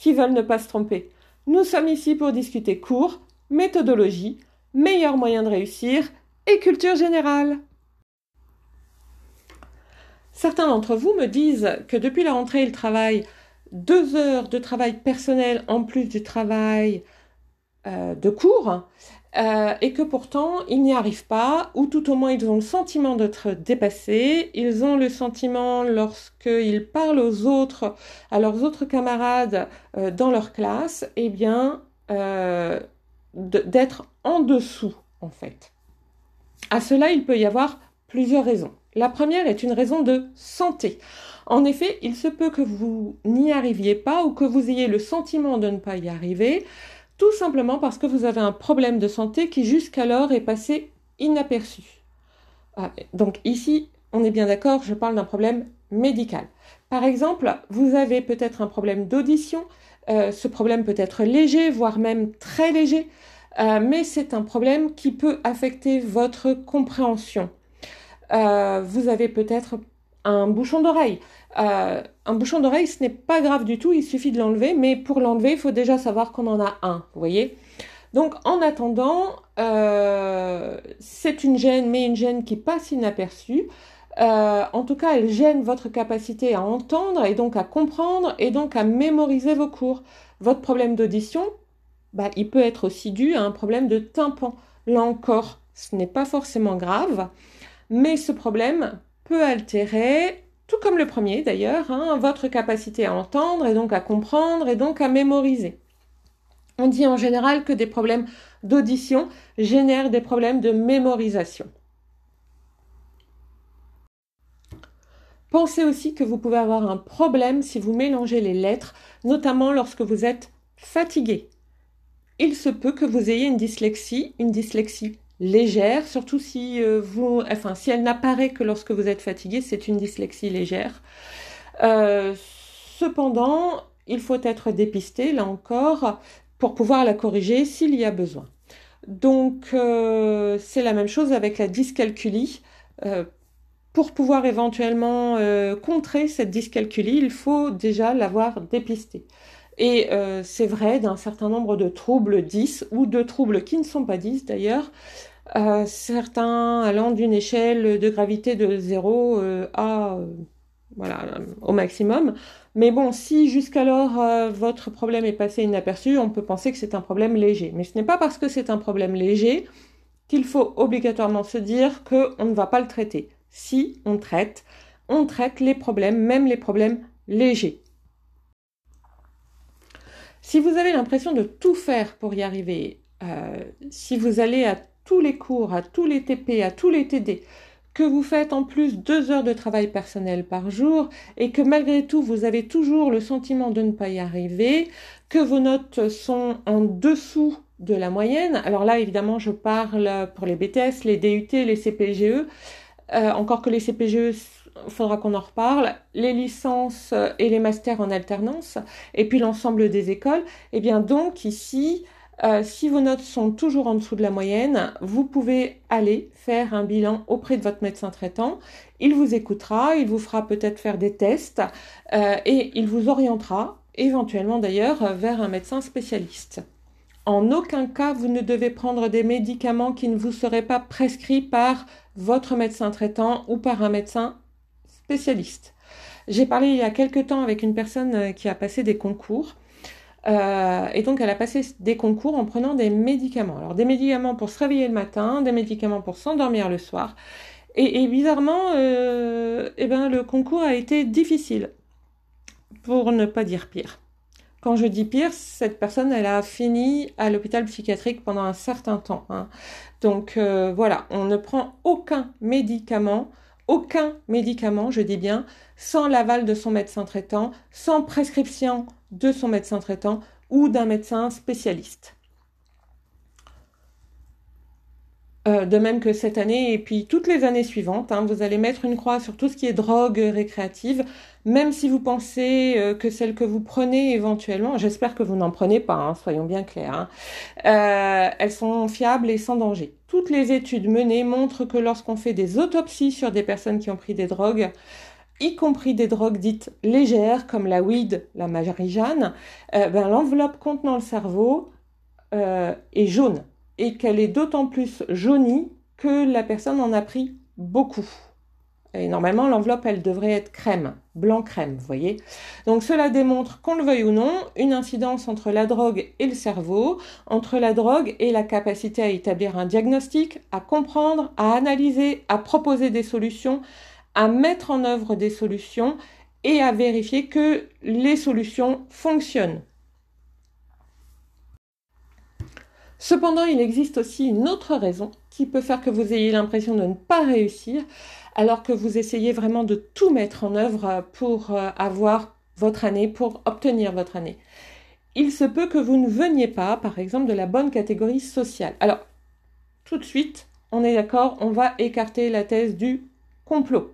qui veulent ne pas se tromper. Nous sommes ici pour discuter cours, méthodologie, meilleurs moyens de réussir et culture générale. Certains d'entre vous me disent que depuis la rentrée, ils travaillent deux heures de travail personnel en plus du travail euh, de cours euh, et que pourtant ils n'y arrivent pas, ou tout au moins ils ont le sentiment d'être dépassés, ils ont le sentiment lorsqu'ils parlent aux autres, à leurs autres camarades euh, dans leur classe, eh bien euh, d'être en dessous en fait. À cela, il peut y avoir plusieurs raisons. La première est une raison de santé. En effet, il se peut que vous n'y arriviez pas ou que vous ayez le sentiment de ne pas y arriver tout simplement parce que vous avez un problème de santé qui jusqu'alors est passé inaperçu. Ah, donc ici, on est bien d'accord, je parle d'un problème médical. Par exemple, vous avez peut-être un problème d'audition, euh, ce problème peut être léger, voire même très léger, euh, mais c'est un problème qui peut affecter votre compréhension. Euh, vous avez peut-être un bouchon d'oreille. Euh, un bouchon d'oreille, ce n'est pas grave du tout, il suffit de l'enlever, mais pour l'enlever, il faut déjà savoir qu'on en a un, vous voyez Donc en attendant, euh, c'est une gêne, mais une gêne qui passe inaperçue. Euh, en tout cas, elle gêne votre capacité à entendre et donc à comprendre et donc à mémoriser vos cours. Votre problème d'audition, bah, il peut être aussi dû à un problème de tympan. Là encore, ce n'est pas forcément grave, mais ce problème peut altérer tout comme le premier d'ailleurs, hein, votre capacité à entendre et donc à comprendre et donc à mémoriser. On dit en général que des problèmes d'audition génèrent des problèmes de mémorisation. Pensez aussi que vous pouvez avoir un problème si vous mélangez les lettres, notamment lorsque vous êtes fatigué. Il se peut que vous ayez une dyslexie, une dyslexie légère, surtout si euh, vous, enfin, si elle n'apparaît que lorsque vous êtes fatigué, c'est une dyslexie légère. Euh, cependant, il faut être dépisté, là encore, pour pouvoir la corriger s'il y a besoin. Donc, euh, c'est la même chose avec la dyscalculie. pour pouvoir éventuellement contrer cette dyscalculie, il faut déjà l'avoir dépistée. Et c'est vrai d'un certain nombre de troubles 10 ou de troubles qui ne sont pas 10 d'ailleurs, euh, certains allant d'une échelle de gravité de 0 euh, à euh, voilà, au maximum. Mais bon, si jusqu'alors votre problème est passé inaperçu, on peut penser que c'est un problème léger. Mais ce n'est pas parce que c'est un problème léger qu'il faut obligatoirement se dire qu'on ne va pas le traiter. Si on traite, on traite les problèmes, même les problèmes légers. Si vous avez l'impression de tout faire pour y arriver, si vous allez à les cours, à tous les TP, à tous les TD, que vous faites en plus deux heures de travail personnel par jour et que malgré tout vous avez toujours le sentiment de ne pas y arriver, que vos notes sont en dessous de la moyenne. Alors là, évidemment, je parle pour les BTS, les DUT, les CPGE. Euh, encore que les CPGE, faudra qu'on en reparle. Les licences et les masters en alternance, et puis l'ensemble des écoles. Et eh bien donc ici, euh, si vos notes sont toujours en dessous de la moyenne, vous pouvez aller faire un bilan auprès de votre médecin traitant. Il vous écoutera, il vous fera peut-être faire des tests euh, et il vous orientera éventuellement d'ailleurs vers un médecin spécialiste. En aucun cas, vous ne devez prendre des médicaments qui ne vous seraient pas prescrits par votre médecin traitant ou par un médecin spécialiste. J'ai parlé il y a quelque temps avec une personne euh, qui a passé des concours euh, et donc, elle a passé des concours en prenant des médicaments. Alors, des médicaments pour se réveiller le matin, des médicaments pour s'endormir le soir. Et, bizarrement, euh, eh ben, le concours a été difficile, pour ne pas dire pire. Quand je dis pire, cette personne, elle a fini à l'hôpital psychiatrique pendant un certain temps. Hein. Donc euh, voilà, on ne prend aucun médicament, aucun médicament, je dis bien, sans l'aval de son médecin traitant, sans prescription de son médecin traitant ou d'un médecin spécialiste. Euh, de même que cette année et puis toutes les années suivantes, hein, vous allez mettre une croix sur tout ce qui est drogue récréative, même si vous pensez euh, que celles que vous prenez éventuellement, j'espère que vous n'en prenez pas, hein, soyons bien clairs, hein, euh, elles sont fiables et sans danger. Toutes les études menées montrent que lorsqu'on fait des autopsies sur des personnes qui ont pris des drogues, y compris des drogues dites légères comme la weed, la marijuana, ben, l'enveloppe contenant le cerveau est jaune et qu'elle est d'autant plus jaunie que la personne en a pris beaucoup. Et normalement, l'enveloppe, elle devrait être crème, blanc crème, vous voyez. Donc cela démontre, qu'on le veuille ou non, une incidence entre la drogue et le cerveau, entre la drogue et la capacité à établir un diagnostic, à comprendre, à analyser, à proposer des solutions, à mettre en œuvre des solutions et à vérifier que les solutions fonctionnent. Cependant, il existe aussi une autre raison qui peut faire que vous ayez l'impression de ne pas réussir, alors que vous essayez vraiment de tout mettre en œuvre pour euh, avoir votre année, pour obtenir votre année. Il se peut que vous ne veniez pas, par exemple, de la bonne catégorie sociale. Alors, tout de suite, on est d'accord, on va écarter la thèse du complot.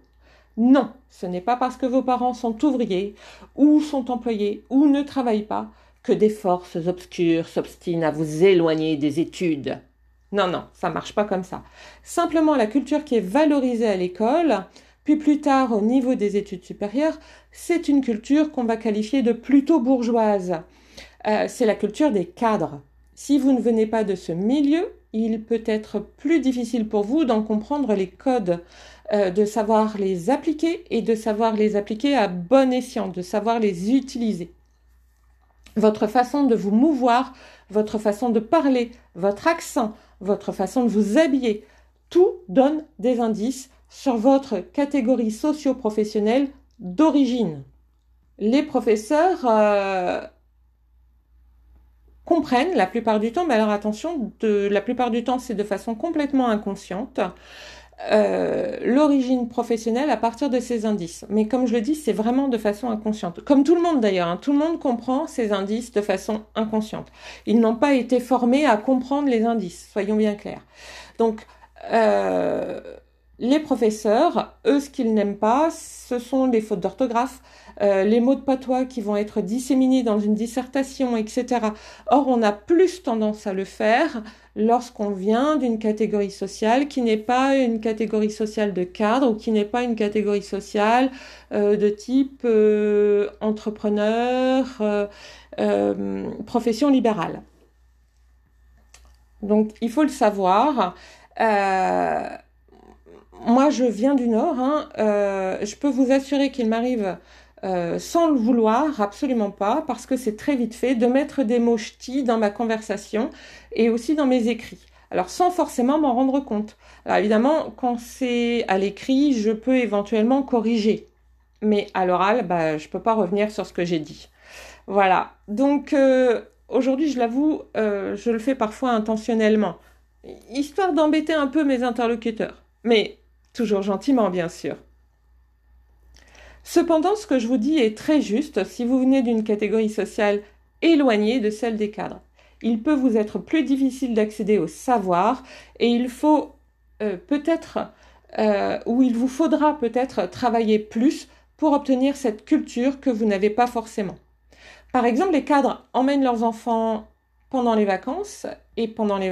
Non, ce n'est pas parce que vos parents sont ouvriers, ou sont employés, ou ne travaillent pas, que des forces obscures s'obstinent à vous éloigner des études. Non, non, ça marche pas comme ça. Simplement, la culture qui est valorisée à l'école, puis plus tard au niveau des études supérieures, c'est une culture qu'on va qualifier de plutôt bourgeoise. Euh, c'est la culture des cadres. Si vous ne venez pas de ce milieu, il peut être plus difficile pour vous d'en comprendre les codes, euh, de savoir les appliquer et de savoir les appliquer à bon escient, de savoir les utiliser votre façon de vous mouvoir, votre façon de parler, votre accent, votre façon de vous habiller, tout donne des indices sur votre catégorie socio-professionnelle d'origine. Les professeurs euh, comprennent la plupart du temps, mais alors attention, la plupart du temps c'est de façon complètement inconsciente, euh, l'origine professionnelle à partir de ces indices. Mais comme je le dis, c'est vraiment de façon inconsciente. Comme tout le monde d'ailleurs, hein, tout le monde comprend ces indices de façon inconsciente. Ils n'ont pas été formés à comprendre les indices, soyons bien clairs. Donc, euh, les professeurs, eux, ce qu'ils n'aiment pas, ce sont les fautes d'orthographe, euh, les mots de patois qui vont être disséminés dans une dissertation, etc. Or, on a plus tendance à le faire lorsqu'on vient d'une catégorie sociale qui n'est pas une catégorie sociale de cadre ou qui n'est pas une catégorie sociale euh, de type euh, entrepreneur, profession libérale. Donc, il faut le savoir moi, je viens du Nord. Hein, euh, je peux vous assurer qu'il m'arrive, euh, sans le vouloir, absolument pas, parce que c'est très vite fait, de mettre des mots ch'tis dans ma conversation et aussi dans mes écrits. Alors, sans forcément m'en rendre compte. Alors, évidemment, quand c'est à l'écrit, je peux éventuellement corriger. Mais à l'oral, bah, je peux pas revenir sur ce que j'ai dit. Voilà. Donc, euh, aujourd'hui, je l'avoue, je le fais parfois intentionnellement, histoire d'embêter un peu mes interlocuteurs. Mais toujours gentiment bien sûr. Cependant, ce que je vous dis est très juste si vous venez d'une catégorie sociale éloignée de celle des cadres. Il peut vous être plus difficile d'accéder au savoir et il faut euh, peut-être, euh, ou il vous faudra peut-être travailler plus pour obtenir cette culture que vous n'avez pas forcément. Par exemple, les cadres emmènent leurs enfants pendant les vacances et pendant les,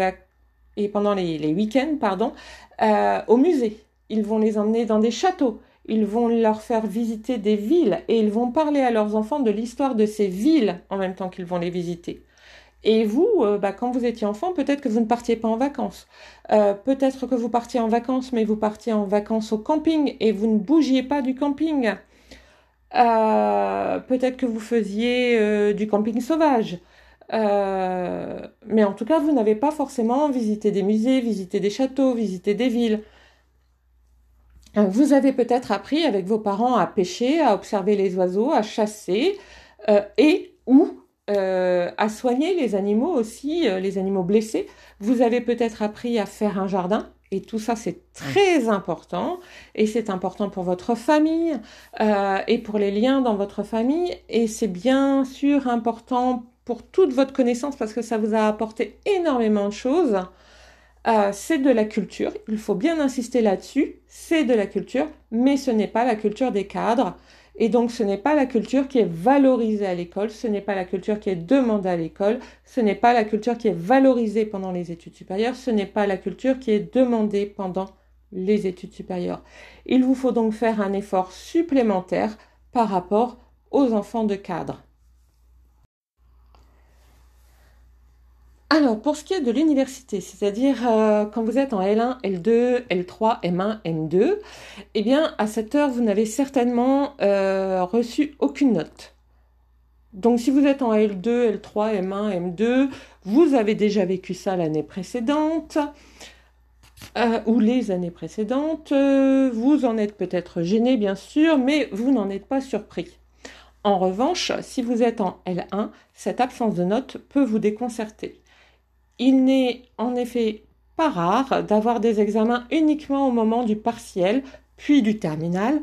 les, week-ends euh, au musée ils vont les emmener dans des châteaux, ils vont leur faire visiter des villes et ils vont parler à leurs enfants de l'histoire de ces villes en même temps qu'ils vont les visiter. Et vous, euh, bah, quand vous étiez enfant, peut-être que vous ne partiez pas en vacances. Euh, peut-être que vous partiez en vacances, mais vous partiez en vacances au camping et vous ne bougiez pas du camping. Euh, peut-être que vous faisiez du camping sauvage. mais en tout cas, vous n'avez pas forcément visité des musées, visité des châteaux, visité des villes. Vous avez peut-être appris avec vos parents à pêcher, à observer les oiseaux, à chasser euh, et ou euh, à soigner les animaux aussi, euh, les animaux blessés. Vous avez peut-être appris à faire un jardin Et tout ça, c'est très important. Et c'est important pour votre famille et pour les liens dans votre famille. Et c'est bien sûr important pour toute votre connaissance parce que ça vous a apporté énormément de choses. Euh, c'est de la culture. Il faut bien insister là-dessus. C'est de la culture, mais ce n'est pas la culture des cadres. Et donc, ce n'est pas la culture qui est valorisée à l'école, ce n'est pas la culture qui est demandée à l'école, ce n'est pas la culture qui est valorisée pendant les études supérieures, ce n'est pas la culture qui est demandée pendant les études supérieures. Il vous faut donc faire un effort supplémentaire par rapport aux enfants de cadre. Alors, pour ce qui est de l'université, c'est-à-dire euh, quand vous êtes en L1, L2, L3, M1, M2, eh bien, à cette heure, vous n'avez certainement euh, reçu aucune note. Donc, si vous êtes en L2, L3, M1, M2, vous avez déjà vécu ça l'année précédente euh, ou les années précédentes. vous en êtes peut-être gêné, bien sûr, mais vous n'en êtes pas surpris. En revanche, si vous êtes en L1, cette absence de notes peut vous déconcerter. Il n'est en effet pas rare d'avoir des examens uniquement au moment du partiel, puis du terminal,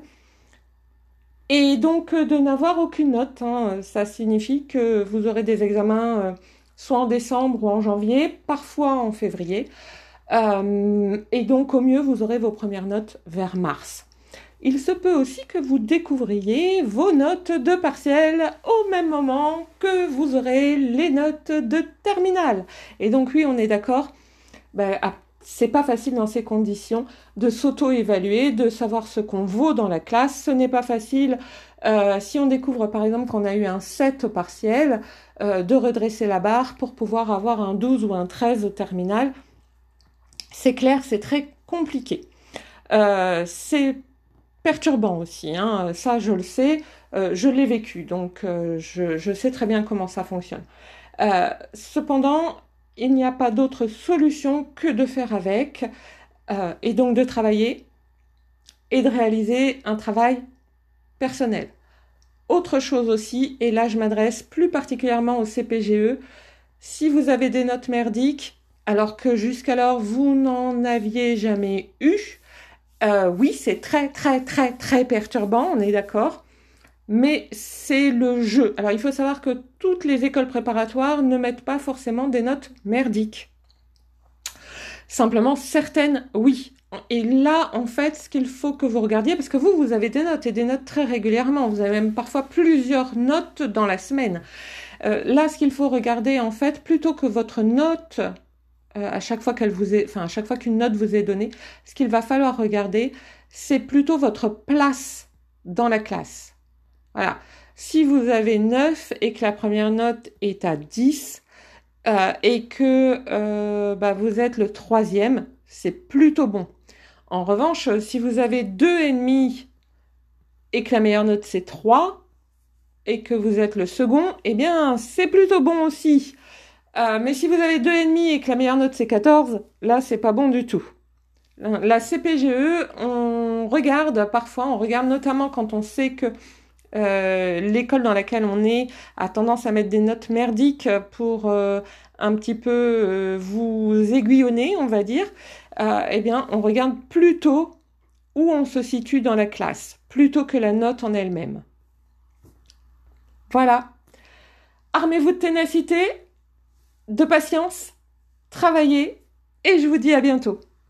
et donc euh, de n'avoir aucune note. Hein. Ça signifie que vous aurez des examens euh, soit en décembre ou en janvier, parfois en février, euh, et donc au mieux vous aurez vos premières notes vers mars il se peut aussi que vous découvriez vos notes de partiel au même moment que vous aurez les notes de terminale. Et donc oui, on est d'accord, ben, ah, c'est pas facile dans ces conditions de s'auto-évaluer, de savoir ce qu'on vaut dans la classe. Ce n'est pas facile euh, si on découvre par exemple qu'on a eu un 7 au partiel, euh, de redresser la barre pour pouvoir avoir un 12 ou un 13 au terminal. C'est clair, c'est très compliqué. Euh, c'est perturbant aussi. Hein. Ça, je le sais, euh, je l'ai vécu, donc euh, je, sais très bien comment ça fonctionne. Euh, cependant, il n'y a pas d'autre solution que de faire avec et donc de travailler et de réaliser un travail personnel. Autre chose aussi, et là je m'adresse plus particulièrement au CPGE, si vous avez des notes merdiques, alors que jusqu'alors vous n'en aviez jamais eu, euh, oui, c'est très, très, très, très perturbant, on est d'accord. Mais c'est le jeu. Alors, il faut savoir que toutes les écoles préparatoires ne mettent pas forcément des notes merdiques. Simplement, certaines, oui. Et là, en fait, ce qu'il faut que vous regardiez, parce que vous, vous avez des notes et des notes très régulièrement. Vous avez même parfois plusieurs notes dans la semaine. Euh, là, ce qu'il faut regarder, en fait, plutôt que votre note euh, à chaque fois qu'elle vous est, enfin à chaque fois qu'une note vous est donnée, ce qu'il va falloir regarder, c'est plutôt votre place dans la classe. Voilà. Si vous avez 9 et que la première note est à 10 euh, et que euh, bah, vous êtes le troisième, c'est plutôt bon. En revanche, si vous avez deux et demi et que la meilleure note c'est 3 et que vous êtes le second, eh bien c'est plutôt bon aussi. Euh, mais si vous avez 2,5 et que la meilleure note c'est 14, là c'est pas bon du tout. La CPGE, on regarde parfois, on regarde notamment quand on sait que euh, l'école dans laquelle on est a tendance à mettre des notes merdiques pour euh, un petit peu vous aiguillonner, on va dire. eh bien, on regarde plutôt où on se situe dans la classe, plutôt que la note en elle-même. Voilà. Armez-vous de ténacité, de patience, travaillez et je vous dis à bientôt.